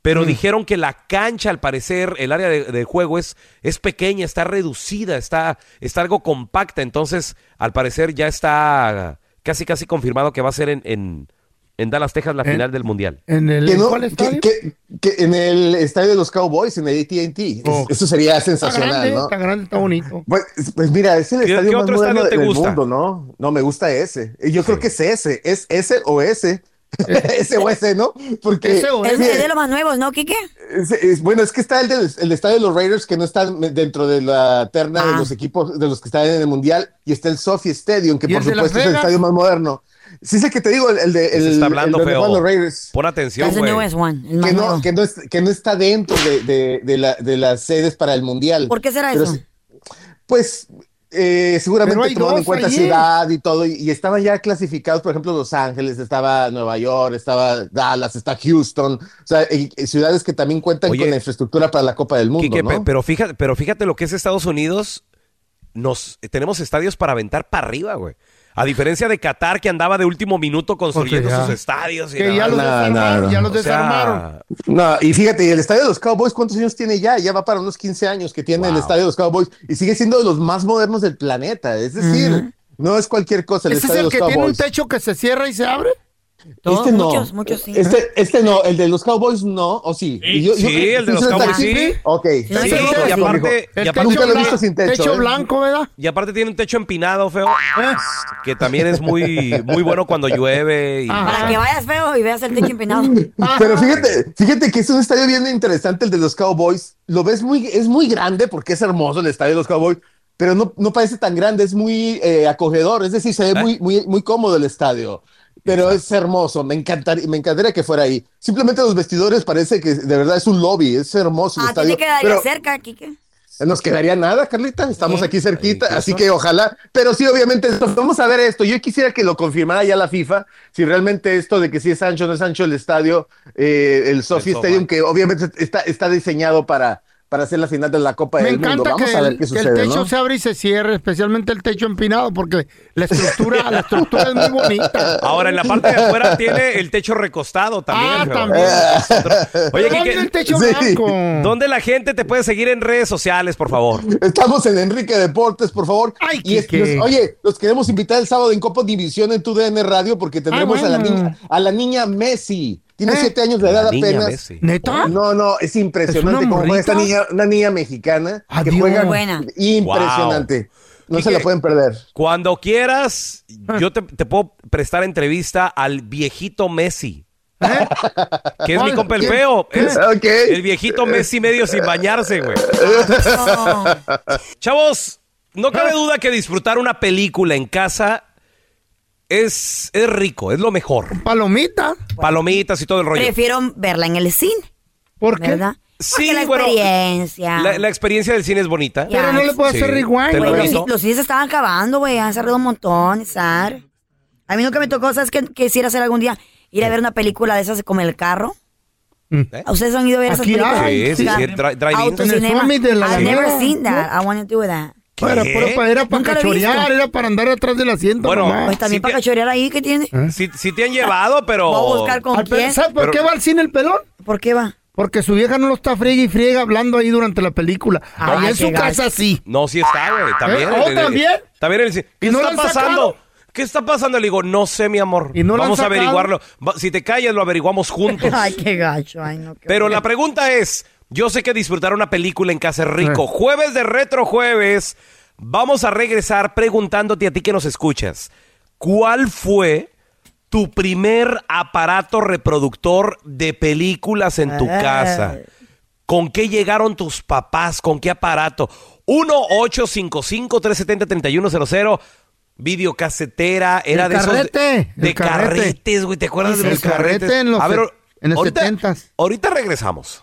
pero Mm. dijeron que la cancha, al parecer, el área de, de juego es, es pequeña, está reducida, está, está algo compacta. Entonces, al parecer, ya está casi, casi confirmado que va a ser en, en, en Dallas, Texas, la En- final del Mundial. ¿En el Que no- cuál que- estadio? que- que en el estadio de los Cowboys, en el AT&T. Es- Oh. Eso sería Está sensacional, grande, ¿no? está grande, está bonito. Pues, pues mira, es el ¿Qué- estadio más moderno estadio te del gusta? mundo, ¿no? No, me gusta ese. Yo creo que es ese. Es ese o ese. ese o ese, ¿no? Porque Es, de los más nuevos, ¿no, Kike? es- es- bueno, es que está el, del, el estadio de los Raiders que no está dentro de la terna de Ah. los equipos de los que están en el Mundial y está el Sophie Stadium, que ¿Y por supuesto es el estadio más moderno. Sí, sé que te digo, el, el de el, está hablando el feo. Raiders. Pon atención, güey. Que no, que, no es- que no está dentro de, de- de la- de las sedes para el Mundial. ¿Por qué será Pero eso? Pues eh, seguramente tomando en cuenta allí. ciudad y todo, y, y estaban ya clasificados, por ejemplo, Los Ángeles, estaba Nueva York, estaba Dallas, está Houston, o sea, y- y ciudades que también cuentan Oye, con la infraestructura para la Copa del Mundo, Quique, pe- ¿no? pero fíjate, pero fíjate lo que es Estados Unidos. Nos tenemos estadios para aventar para arriba, güey. A diferencia de Qatar que andaba de último minuto construyendo sus estadios. y Que nada. ya los desarmaron, no. ya los O sea, desarmaron. No, y fíjate, y el estadio de los Cowboys, ¿cuántos años tiene ya? Ya va para unos 15 años que tiene el estadio de los Cowboys y sigue siendo de los más modernos del planeta. Es decir, no es cualquier cosa el ¿Ese es estadio el de que tiene un techo que se cierra y se abre? Este no. muchos, muchos sí. Este, este no, el de los Cowboys no, o sí. Y yo- yo sí, creo- el de los Cowboys aquí? sí. Ok. Sí, Sí, sí, y sí. aparte, y aparte- Nunca lo he visto sin techo, ¿eh? blanco, ¿verdad? y aparte tiene un techo empinado, feo. Que también es muy, muy bueno cuando llueve. y- Para que vayas feo y veas el techo empinado. Pero fíjate, fíjate que es un estadio bien interesante el de los Cowboys. Lo ves muy, es muy grande porque es hermoso el estadio de los Cowboys, pero no, no parece tan grande, es muy eh, acogedor, es decir, se ve ¿Eh? muy, muy, muy cómodo el estadio. Pero es hermoso, me encantaría, me encantaría que fuera ahí. Simplemente los vestidores parece que de verdad es un lobby, es hermoso el A ti estadio. te quedaría pero cerca, Kike. nos quedaría nada, Carlita, estamos aquí cerquita, incluso. así que ojalá, pero sí, obviamente, vamos a ver esto. Yo quisiera que lo confirmara ya la FIFA, si realmente esto de que si es ancho o no es ancho el estadio, eh, el SoFi. Stadium, que obviamente está, está diseñado para, para hacer la final de la Copa Me del Mundo. encanta Vamos que, a ver el, qué que el sucede, techo ¿no? se abre y se cierre, especialmente el techo empinado, porque la estructura, la estructura es muy bonita. Ahora, en la parte de afuera tiene el techo recostado también. Ah, también. Oye, ¿Dónde Quique, el techo Sí. blanco? ¿dónde la gente te puede seguir en redes sociales, por favor? Estamos en Enrique Deportes, por favor. Ay, y es- los- oye, los queremos invitar el sábado en Copa División en tu DN Radio porque tendremos a, la niña, a la niña Messi. Tiene ¿Eh? siete años de edad apenas. Messi. ¿Neta? No, no, es impresionante ¿Es juega esta niña, una niña mexicana que juega Buena. impresionante. No se la pueden perder. Cuando quieras, yo te, te puedo prestar entrevista al viejito Messi. Que es mi compa el feo. Es el viejito Messi medio sin bañarse, güey. No. Chavos, no cabe duda que disfrutar una película en casa es, es rico, es lo mejor. Palomita. Palomitas y todo el rollo. Prefiero verla en el cine, ¿Por qué? ¿verdad? Sí, la bueno, experiencia. La, la experiencia del cine es bonita. Ya. Pero no le puedo Sí, hacer rewind. Güey, los, cines se estaban acabando, güey. Han cerrado un montón, Sar. A mí nunca me tocó, ¿sabes qué quisiera hacer algún día? Ir a ver una película de esas como el carro. ¿Eh? ¿Ustedes han ido a ver esas películas? hay, Sí, sí, sí, dri- drive-in. Autocinema. I've never seen that. I want to do that. ¿Qué? Era, pero pa- era para cachorear, era para andar atrás del asiento. Bueno, nomás. Pues también para cachorear ahí, ¿qué tiene? Sí, sí te han llevado, pero... Voy a buscar con Al pe- quién. ¿Sabes por Pero- qué va al cine el pelón? ¿Por qué va? Porque su vieja no lo está friega y friega hablando ahí durante la película. Ay, Allá en su gacho. casa sí. No, sí está, güey. También. ¿Eh? ¿Oh, Eh, también? También el cine. ¿Qué ¿Y no está pasando? sacado? ¿Qué está pasando? Le digo, no sé, mi amor. ¿Y no lo han Vamos a averiguarlo. Si te callas, lo averiguamos juntos. Ay, qué gacho. Ay, no. qué Pero la pregunta es, yo sé que disfrutar una película en casa es rico. Eh. Jueves de Retro Jueves, vamos a regresar preguntándote a ti que nos escuchas. ¿Cuál fue tu primer aparato reproductor de películas en tu Ah. casa. ¿Con qué llegaron tus papás? ¿Con qué aparato? 1-855-370-3100. Videocasetera, era El de esos. carrete, de el carrete. carretes, güey. ¿Te acuerdas de los carrete carretes? en los A ver, en los ahorita, 70s. ahorita regresamos.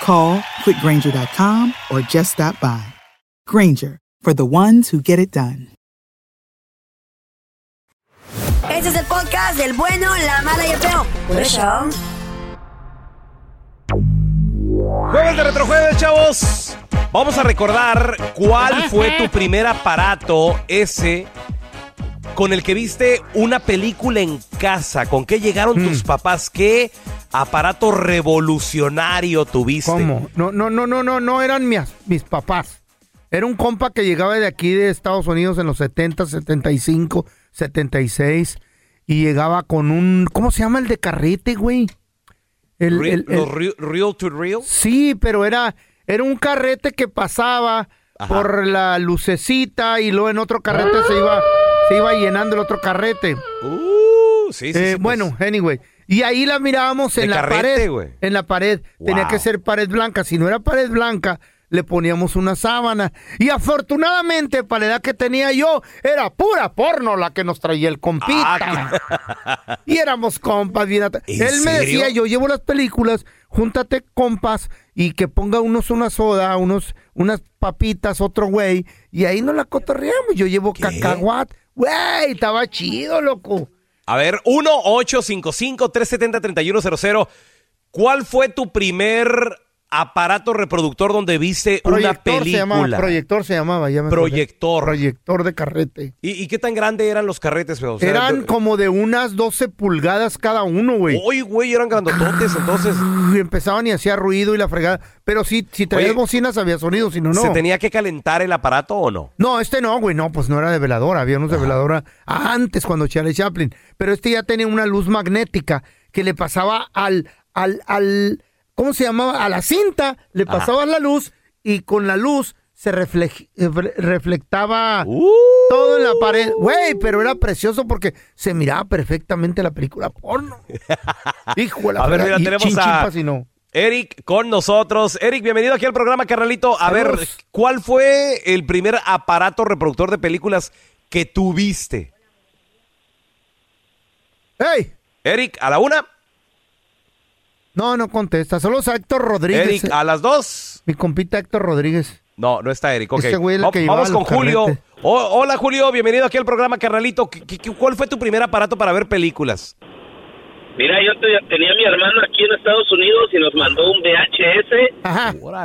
Call quickgranger.com or just stop by. Granger, for the ones who get it done. Este es el podcast del bueno, la mala y el feo. Por eso. Jueves de Retrojueves, chavos. Vamos a recordar cuál fue tu primer aparato ese con el que viste una película en casa. ¿Con qué llegaron tus papás? ¿Qué aparato revolucionario tuviste? ¿Cómo? No, no, no, no, no, no eran mis, mis papás. Era un compa que llegaba de aquí de Estados Unidos en los 70, 75, 76 y llegaba con un, ¿cómo se llama el de carrete, güey? El, Re- el- el- los re- real to real. Sí, pero era, era un carrete que pasaba Ajá. por la lucecita y luego en otro carrete se iba, se iba llenando el otro carrete. Uh, sí, sí, Eh, sí, pues. bueno, anyway. Y ahí la mirábamos De en la carrete, pared. En la pared. Tenía que ser pared blanca. Si no era pared blanca, le poníamos una sábana. Y afortunadamente, para la edad que tenía yo, era pura porno la que nos traía el compita. Ah, y éramos compas bien at- ¿En Él me decía, yo llevo las películas, júntate compas y que ponga unos una soda, unos unas papitas, otro güey, y ahí nos la cotorreamos. Yo llevo cacahuat. Güey, estaba chido, loco. A ver, 1-855-370-3100. ¿Cuál fue tu primer aparato reproductor donde viste una Proyector se llamaba, película? proyector se llamaba, ya me acordé. Proyector. Proyector de carrete. ¿Y, y qué tan grande eran los carretes? O sea, Eran como de unas 12 pulgadas cada uno, güey. Uy, güey, eran grandototes, entonces. Y empezaban y hacía ruido y la fregada. Pero sí, si traías Oye, bocinas había sonido, si no, no. ¿Se tenía que calentar el aparato o no? No, este no, güey, no, pues no era de veladora, había unos de veladora antes cuando Charlie Chaplin, pero este ya tenía una luz magnética que le pasaba al, al, al, ¿cómo se llamaba? A la cinta, le Ajá. pasaba la luz y con la luz se reflej- eh, re- reflectaba todo en la pared, güey, pero era precioso porque se miraba perfectamente la película porno. Hijo la A ver, mira, tenemos chin, chin, a- si no. Eric con nosotros. Eric, bienvenido aquí al programa, carnalito. A ver. ¿cuál fue el primer aparato reproductor de películas que tuviste? ¡Ey! Eric, a la una. No, no contesta, solo a Héctor Rodríguez. Eric, a las dos. Mi compita Héctor Rodríguez. No, no está Eric. Ok. Ese güey es el Va- que llevaba Vamos con los Julio. carretes. Oh, hola, Julio. Bienvenido aquí al programa, carnalito. ¿Qué- qué- ¿Cuál fue tu primer aparato para ver películas? Mira, yo te- tenía a mi hermano aquí en Estados Unidos y nos mandó un VHS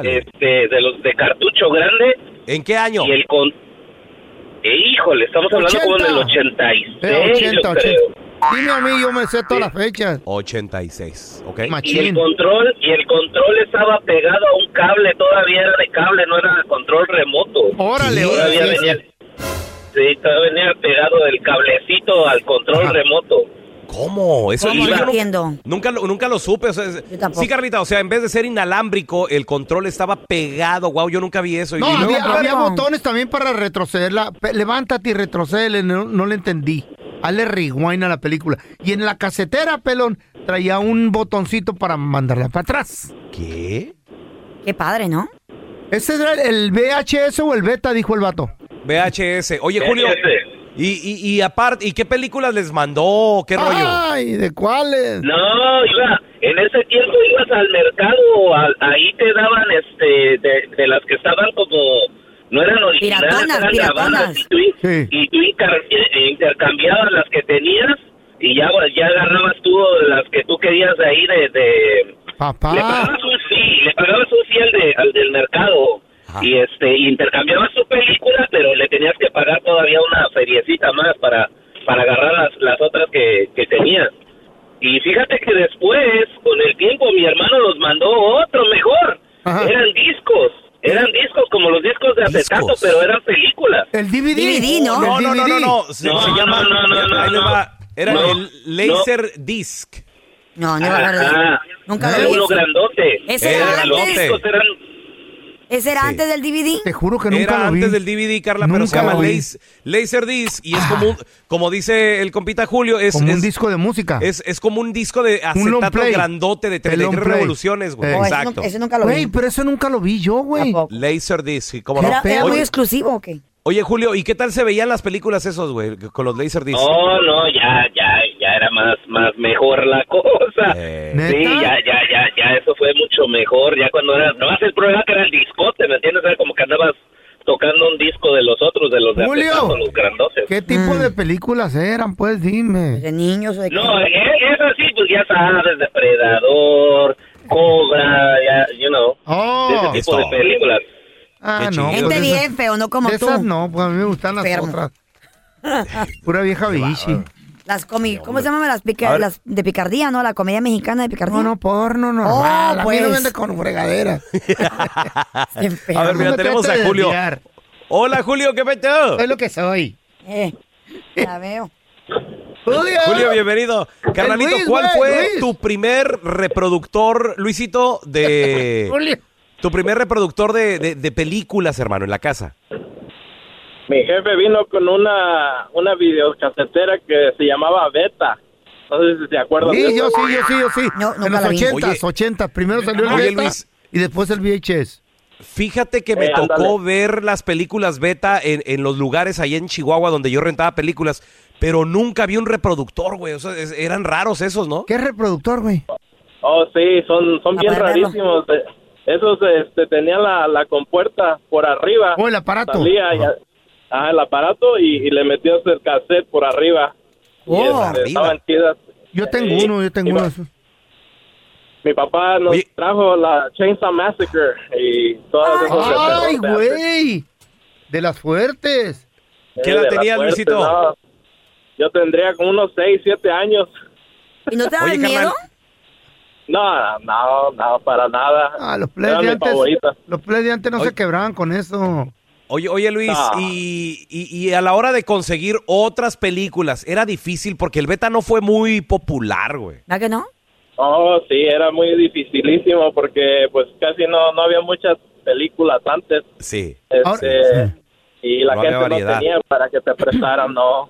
este, de los de cartucho grande. ¿En qué año? Y el con... Eh, híjole, estamos hablando como del 86, Eh, 80, yo 80. creo. Dime a mí, yo me sé todas las fechas. 86, ¿ok? Y el control, y el control estaba pegado a un cable, todavía era de cable, no era de control remoto. Órale, todavía órale. venía, sí, todavía venía pegado del cablecito al control remoto. ¿Cómo? Eso ¿Cómo? yo No entiendo. Nunca lo, nunca lo supe. o sea, es- tampoco. sí, Carlita, o sea, en vez de ser inalámbrico, el control estaba pegado. Wow, yo nunca vi eso. Y No, luego- había, había botones también para retrocederla. Pe- Levántate y retrocede, no, no le entendí. Hazle rewind a la película. Y en la casetera, pelón, traía un botoncito para mandarla para atrás. ¿Qué? Qué padre, ¿no? ¿Ese era el VHS o el beta? Dijo el vato. VHS. Oye, Julio. Y, y, y aparte, ¿y qué películas les mandó? ¿Qué rollo? Ay, ¿de cuáles? No, iba, en ese tiempo ibas al mercado, a- ahí te daban este de, de las que estaban como no eran originales, Piratonas, eran piratonas. grabadas y tú, y tú incar- eh, intercambiabas las que tenías y ya ya agarrabas tú las que tú querías de ahí de, de Papá. le pagabas un sí, le pagabas un sí al, de- al del mercado y este intercambiabas tu película, pero le tenías que pagar todavía una feriecita más para para agarrar las, las otras que, que tenías. Y fíjate que después, con el tiempo, mi hermano nos mandó otro mejor. Eran discos. Eran discos como los discos de acetato, pero eran películas. El DVD. DVD, ¿no? No, no, no, no, no. Se, No, se no, llama. no, no, no, ahí les no. va. Era No, el Laser Disc. No, no iba a agarrar. Ajá. Nunca lo Era vi. uno grandote. ¿Ese era Eran los antes? discos eran ¿Ese era antes del DVD? Te juro que nunca Era lo vi. antes del DVD, Carla, pero se Nunca llama. Laser, Laser Disc y es como, un- como dice el compita Julio, es, Como un disco de música. es, es como un disco de acetato grandote de El 33 long play. revoluciones, güey. Eh. Oh, Exacto. ese nunca lo Güey, vi. pero eso nunca lo vi yo, güey. Laser Disc, ¿cómo no? ¿Era, era muy exclusivo o qué? oye, Julio, ¿y qué tal se veían las películas esos, güey, con los Laser Disc? No, no, ya, ya, ya más, más mejor la cosa. Eh. Sí, ya, ya, ya, ya, eso fue mucho mejor. Ya cuando era, no el problema que era el discote, ¿me entiendes? Era como que andabas tocando un disco de los otros, de los de Julio. los grandotes. ¿Qué tipo de películas eran? Pues dime. ¿De niños o de qué? No, eh, eso sí, pues ya sabes, Depredador, Cobra, ya, you know, Oh. ese tipo de películas. Ah, no. Gente pues esas- bien feo, no como de tú. esas no, pues a mí me gustan las otras. Pura vieja bichi. Las comi ¿Cómo se llaman las, pica- las de picardía, no? La comedia mexicana de picardía. No, no, porno normal. Oh, A pues. mí no vende con fregadera. A ver, mira, tenemos a Julio. desviar. Hola, Julio, ¿qué peteo? Soy lo que soy. Eh, la veo. Julio. Julio, bienvenido. Carnalito, Luis, ¿cuál güey, fue Luis. tu primer reproductor, Luisito, de... Julio. tu primer reproductor de, de- de películas, hermano, en la casa? Mi jefe vino con una, una videocasetera que se llamaba Beta. No sé si se acuerdan de Sí, yo eso. sí, yo sí, yo sí. No, en los la vi. ochentas, Oye. ochentas. Primero salió el Oye, beta Luis. y después el VHS. Fíjate que me Eh, tocó ándale. ver las películas beta en, en los lugares allá en Chihuahua donde yo rentaba películas, pero nunca vi un reproductor, güey. O sea, es- eran raros esos, ¿no? ¿Qué reproductor, güey? Oh, sí, son, son bien rarísimos. Eh, Esos este, tenían la, la compuerta por arriba. Oh, el aparato. Salía y- ajá, el aparato y, y le metías el cassette por arriba. Y, Oh. este, Arriba. estaban chidas. Yo tengo uno, yo tengo uno. Mi papá nos Oye. trajo la Chainsaw Massacre y todas esas de ¡Ay, güey! De las fuertes. ¿Qué edad tenías, fuerte, Luisito? no. Yo tendría como unos 6, 7 años. ¿Y no te da Oye, miedo? No, no, no, para nada. Ah, los Era plays de antes. Los plays de antes no Oye. se quebraban con eso. Oye, oye Luis, Ah. y, y- y a la hora de conseguir otras películas, era difícil porque el beta no fue muy popular, güey. ¿Verdad que no? Oh, sí, era muy dificilísimo porque pues casi no, no había muchas películas antes. Sí. Este, Y la No gente variedad. no tenía para que te prestaran, no.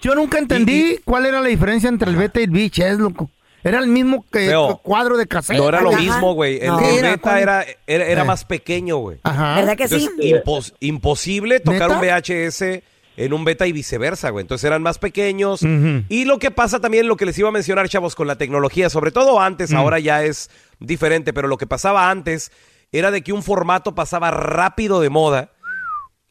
Yo nunca entendí cuál era la diferencia entre el beta y el VHS, loco. Era el mismo que Feo. cuadro de cassette. No era lo Ajá. mismo, güey. El, No. el ¿Qué era? beta ¿Cuál? era, era, era Eh. más pequeño, güey. Ajá. ¿Verdad que Entonces, sí? impos- imposible tocar ¿Neta? un VHS en un beta y viceversa, güey. Entonces eran más pequeños. Ujú. Y lo que pasa también, lo que les iba a mencionar, chavos, con la tecnología, sobre todo antes, Mm. ahora ya es diferente, pero lo que pasaba antes era de que un formato pasaba rápido de moda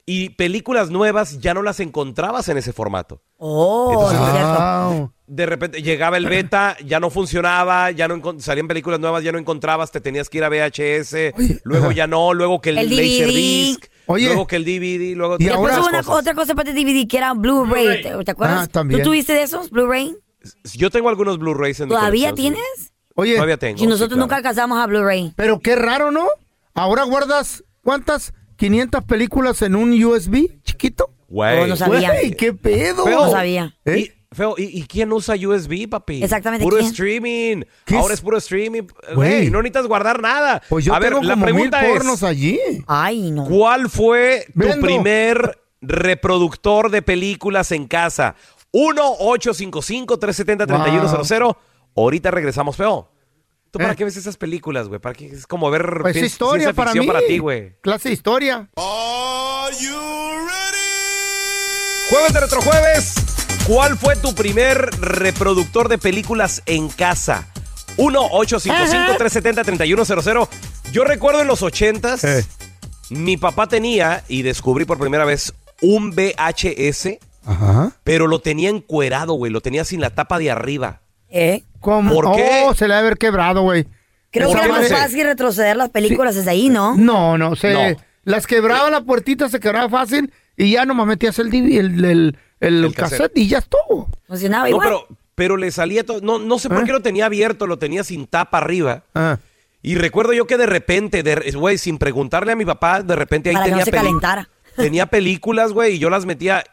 Y películas nuevas ya no las encontrabas en ese formato. Oh, Entonces. Wow. De repente llegaba el beta, ya no funcionaba, ya no salían películas nuevas, ya no encontrabas, te tenías que ir a VHS, luego ya no, luego que el, El Laserdisc, luego que el DVD, luego Y esas hubo una, cosas. otra cosa para DVD que era Blu-ray. ¿Te, te acuerdas? Ah, también. ¿Tú tuviste de esos, Blu-ray? Yo tengo algunos Blu-rays en mi ¿Todavía sí. tienes? Oye, Todavía tengo. Y nosotros sí, claro. nunca alcanzamos a Blu-ray. pero qué raro, ¿no? Ahora guardas, ¿cuántas? 500 películas en un USB chiquito. Güey. Oh, no sabía. Güey, qué pedo. Feo. No sabía. ¿Eh? Y, feo, ¿y, y quién usa USB, papi? Exactamente, Puro ¿quién? streaming. ¿Qué Ahora es? es puro streaming. Güey. No necesitas guardar nada. Pues yo a ver, tengo la como pregunta mil es, pornos allí. Ay, no. ¿cuál fue tu Vendo. primer reproductor de películas en casa? 1-855-370-3100. Ahorita regresamos, feo. ¿Tú para Eh. qué ves esas películas, güey? ¿Para qué? Es como ver Pues cien- historia para mí. para ti, güey. Clase de historia. Jueves de Retrojueves. ¿Cuál fue tu primer reproductor de películas en casa? 1-855-370-3100. Yo recuerdo en los 80s, Eh. mi papá tenía, y descubrí por primera vez, un VHS, Ajá. pero lo tenía encuerado, güey. Lo tenía sin la tapa de arriba. ¿Eh? ¿Cómo? ¿Por qué? Oh, se le ha de haber quebrado, güey. Creo ¿Por que era más fácil retroceder las películas desde ahí, ¿no? No, no, se... No. Las quebraba la puertita, se quebraba fácil y ya nomás metías el, DVD el, el, el El cassette. cassette. y ya estuvo. Funcionaba No, igual. pero, pero le salía todo. No, no sé por ¿Eh? qué lo tenía abierto, lo tenía sin tapa arriba. Ah. Y recuerdo yo que de repente, de- güey, sin preguntarle a mi papá, de repente ahí Para que tenía no se peli- calentara. Tenía películas, güey, y yo las metía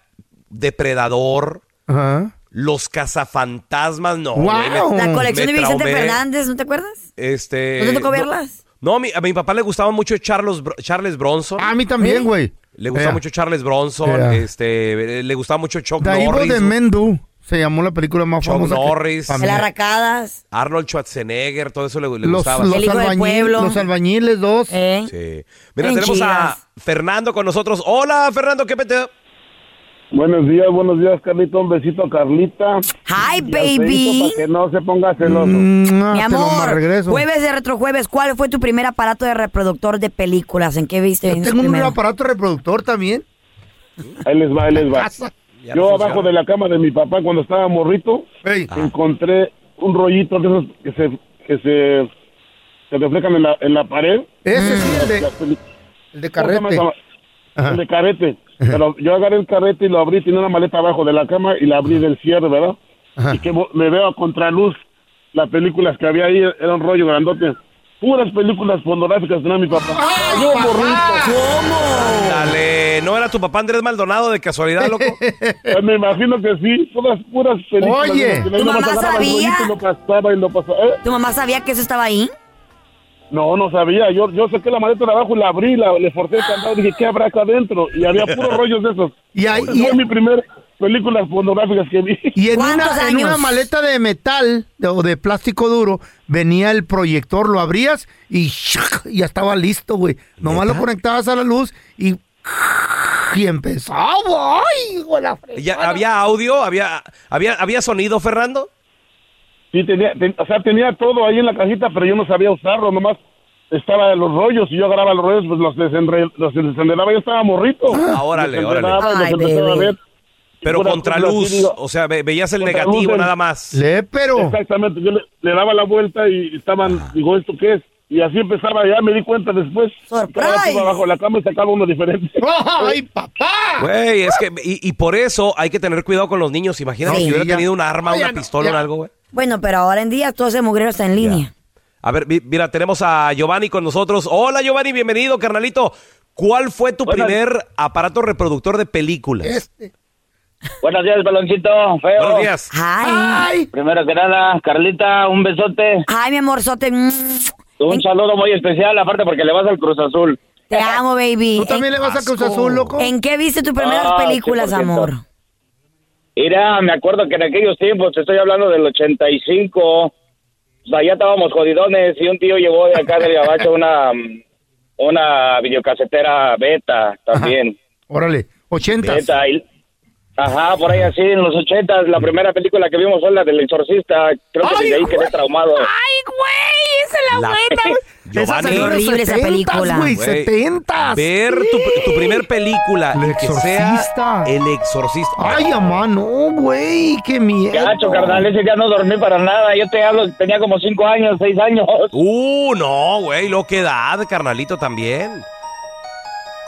Depredador, Ajá. Los Cazafantasmas, no. Me- La colección de Vicente. Fernández, ¿no te acuerdas? Este. ¿No te tocó no- verlas? No, a mi, a mi papá le gustaba mucho Charles, Charles Bronson. A mí también, güey. Le gustaba Yeah. mucho Charles Bronson. Yeah. Este, le gustaba mucho Chuck The Evil Norris. de Men Do se llamó la película más Chuck famosa. que- Norris. pa' mí. De las racadas. Arnold Schwarzenegger, todo eso le, le Los, gustaba. los, El hijo del albañil- pueblo. los albañiles dos. ¿Eh? Sí. Mira, Bien tenemos a. Fernando con nosotros. Hola, Fernando, ¿qué peteo? Buenos días, buenos días, Carlito. Un besito a Carlita. Hi, baby. Para que no se ponga celoso. Mm, Mi amor, regreso. jueves de retrojueves, ¿cuál fue tu primer aparato de reproductor de películas? ¿En qué viste? en su Tengo un aparato reproductor también. Ahí les va, ahí les va. Yo abajo de la cama de mi papá cuando estaba morrito encontré un rollito de esos que se que se, se reflejan en la, en la pared. Ese sí, el de, el de ¿Cómo se llama carrete. El de carrete. Pero yo agarré el carrete y lo abrí, tenía una maleta abajo de la cama y la abrí del cierre, ¿verdad? Ajá. Y que me veo a contraluz las películas que había ahí, era un rollo grandote. Puras películas pornográficas tenía mi papá. ¡Ah, yo morrito. Dale, ¿no era tu papá Andrés Maldonado de casualidad, loco? Pues me imagino que sí, todas puras películas. Oye, ¿tu mamá agarraba el sabía? rollito Y lo pasaba y lo pasaba. ¿Eh? ¿Tu mamá sabía que eso estaba ahí? No, no sabía. Yo, yo saqué la maleta de abajo y la abrí, la, le forcé el candado y dije, ¿qué habrá acá adentro? Y había puros rollos de esos. Y ahí- fue mi primer películas pornográficas que vi. Y en una, ¿Cuántos en una maleta de metal de- o de plástico duro venía el proyector, lo abrías y ¡shac! ya estaba listo, güey. Nomás lo conectabas a la luz y, y empezaba. ¡Ay, hijo de la fregada! ¿Ya ¿Había audio? ¿Había, había, ¿Había sonido, Fernando? Sí, tenía, ten- o sea, tenía todo ahí en la cajita, pero yo no sabía usarlo, nomás estaba en los rollos y yo agarraba los rollos, pues los, desenre, los desenredaba, yo estaba morrito. Ah, órale, órale. Ay, ver. Pero contra luz, así, digo, o sea, ve- veías el negativo luz nada más. Le, pero. Exactamente, yo le, le daba la vuelta y estaban, digo, ¿esto qué es? Y así empezaba, ya me di cuenta después. Surprise. Abajo de la cama y sacaba uno diferente. ¡Ay, papá! Güey, es que, y, y por eso hay que tener cuidado con los niños. Imagínate Sí, si hubiera ya. tenido un arma, una pistola o algo, güey. Bueno, pero ahora en día todo ese mugrero está en línea. A ver, mi- mira, tenemos a Giovanni con nosotros. Hola, Giovanni, bienvenido, carnalito. ¿Cuál fue tu Buenas. primer aparato reproductor de películas? Este. Buenos días, baloncito, feo. Buenos días. Ay. ¡Ay! Primero que nada, Carlita, un besote. Ay, mi amorzote. Un saludo muy especial, aparte porque le vas al Cruz Azul. Te amo, baby. ¿Tú también le vas a Cruz Azul, loco? ¿En qué viste tus primeras Ah, películas, 100%. amor? Mira, me acuerdo que en aquellos tiempos, te estoy hablando del 85, o sea, ya estábamos jodidones y un tío llevó de acá del Gabacho una, una videocasetera beta también. Órale, ochentas. Beta, y- ajá, por ahí así, en los 80, la primera película que vimos fue la del exorcista, creo que ¡Ay, desde ahí quedé traumado. Ay, güey, es la, buena, Giovanni. los Horrible esa 70s, película. güey, Güey, 70 Ver tu, tu primer película El y que sea Exorcista. El Exorcista. Ay, mamá, no, güey, qué miedo. Gacho, carnal, ese día no dormí para nada. Yo te hablo, tenía como cinco años, seis años. Uh, no, güey, lo que edad, carnalito, también.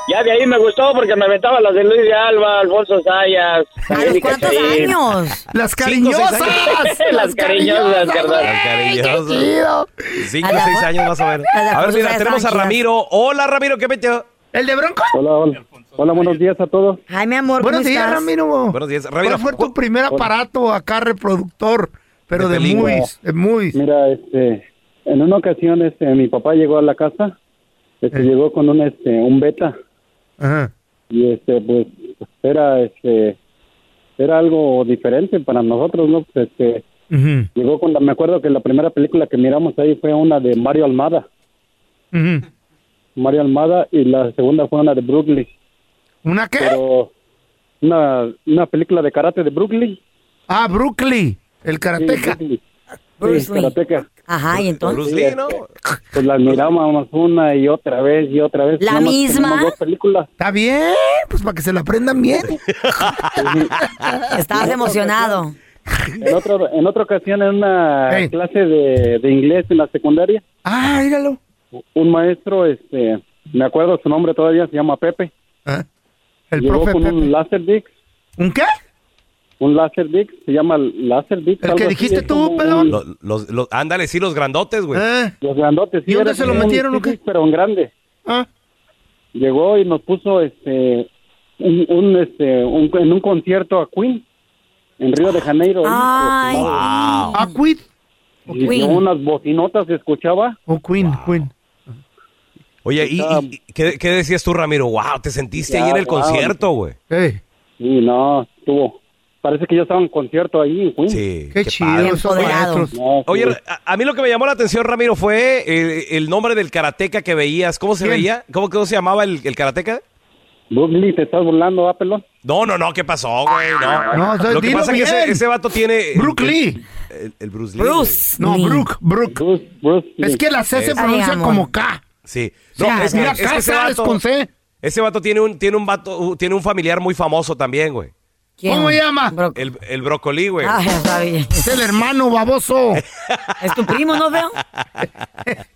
Ya de ahí me gustó porque me aventaba las de Luis de Alba, Alfonso Sayas. ¿A los cuántos años? Las cariñosas. Las cariñosas, carnal. Las cariñosas. Qué chido. Cinco o seis años más o menos. a ver, mira, tenemos a. Ramiro. Hola, Ramiro, ¿qué metió? ¿El de Bronco? Hola, hola. Hola, buenos días a todos. Ay, mi amor, Buenos ¿cómo días, estás? Ramiro. Buenos días. Ramiro, ¿Cuál fue tu primer aparato acá reproductor? Pero De de, movies, de movies. Mira, este, en una ocasión, este, mi papá llegó a la casa, este, Eh. llegó con un, este, un beta Ajá. y, este, pues, era, este, era algo diferente para nosotros, ¿no? Pues, este, llegó la, me acuerdo que la primera película que miramos ahí fue una de Mario Almada. Mario Almada, y la segunda fue una de Brooklyn, ¿Una qué? pero una, una película de karate de Brooklyn. Ah, Brooklyn, el Sí, karateca. Brooklyn. Bruce Sí, Lee. karateca. Ajá, y entonces. Bruce Lee, ¿no? Pues las mirábamos una y otra vez y otra vez. ¿La misma? dos películas. Está bien, pues para que se la aprendan bien. Estabas emocionado. En, otro, en otra ocasión, en una clase de, de inglés en la secundaria, Ah, míralo. un maestro, este, me acuerdo su nombre todavía, se llama Pepe. Ah, El llegó profe con Pepe. un Laserdix, ¿Un qué? Un Laserdix, se llama Laserdix. ¿El algo que dijiste tú, pelón? Los, los, los- ándale, sí, los grandotes, güey. Eh, Los grandotes. sí, ¿Y dónde se lo metieron o qué? Pero en grande. ah, Llegó y nos puso, este, un, un, este, un- en un concierto a Queen, en Río de Janeiro. Ay, Wow. ah, Queen. Y Queen. unas bocinotas se escuchaba. O Queen, Queen. Oye, ¿y, y- y qué, qué decías tú, Ramiro? Wow, te sentiste Ya, ahí en el wow. concierto, güey. Ey, Y no, estuvo. Parece que yo estaba en concierto ahí en. Sí. qué, qué chido maestros. No, sí. Oye, a, a mí lo que me llamó la atención, Ramiro, fue eh, el nombre del karateca que veías. ¿Cómo se ¿Quién? veía? ¿Cómo, cómo se llamaba el, el karateca? Brooklyn, ¿te estás burlando, ah, pelón? No, no, no, ¿qué pasó, güey? No, No, o sea, Lo que pasa es que ese, ese vato tiene... Bruce Lee. El, el Bruce Lee. Bruce. No, Lee. Brooke, Brooke. Bruce, Bruce Lee. Es que la C se pronuncia Ay, como K. Sí. O sea, es que- mira, es que K ese sabes vato- con C. Ese vato tiene un, tiene un vato, uh, tiene un familiar muy famoso también, güey. ¿Quién? ¿Cómo llama? Bro- El, el brócoli, güey. Ah, ya sabía. Es el hermano baboso. Es tu primo, ¿no veo?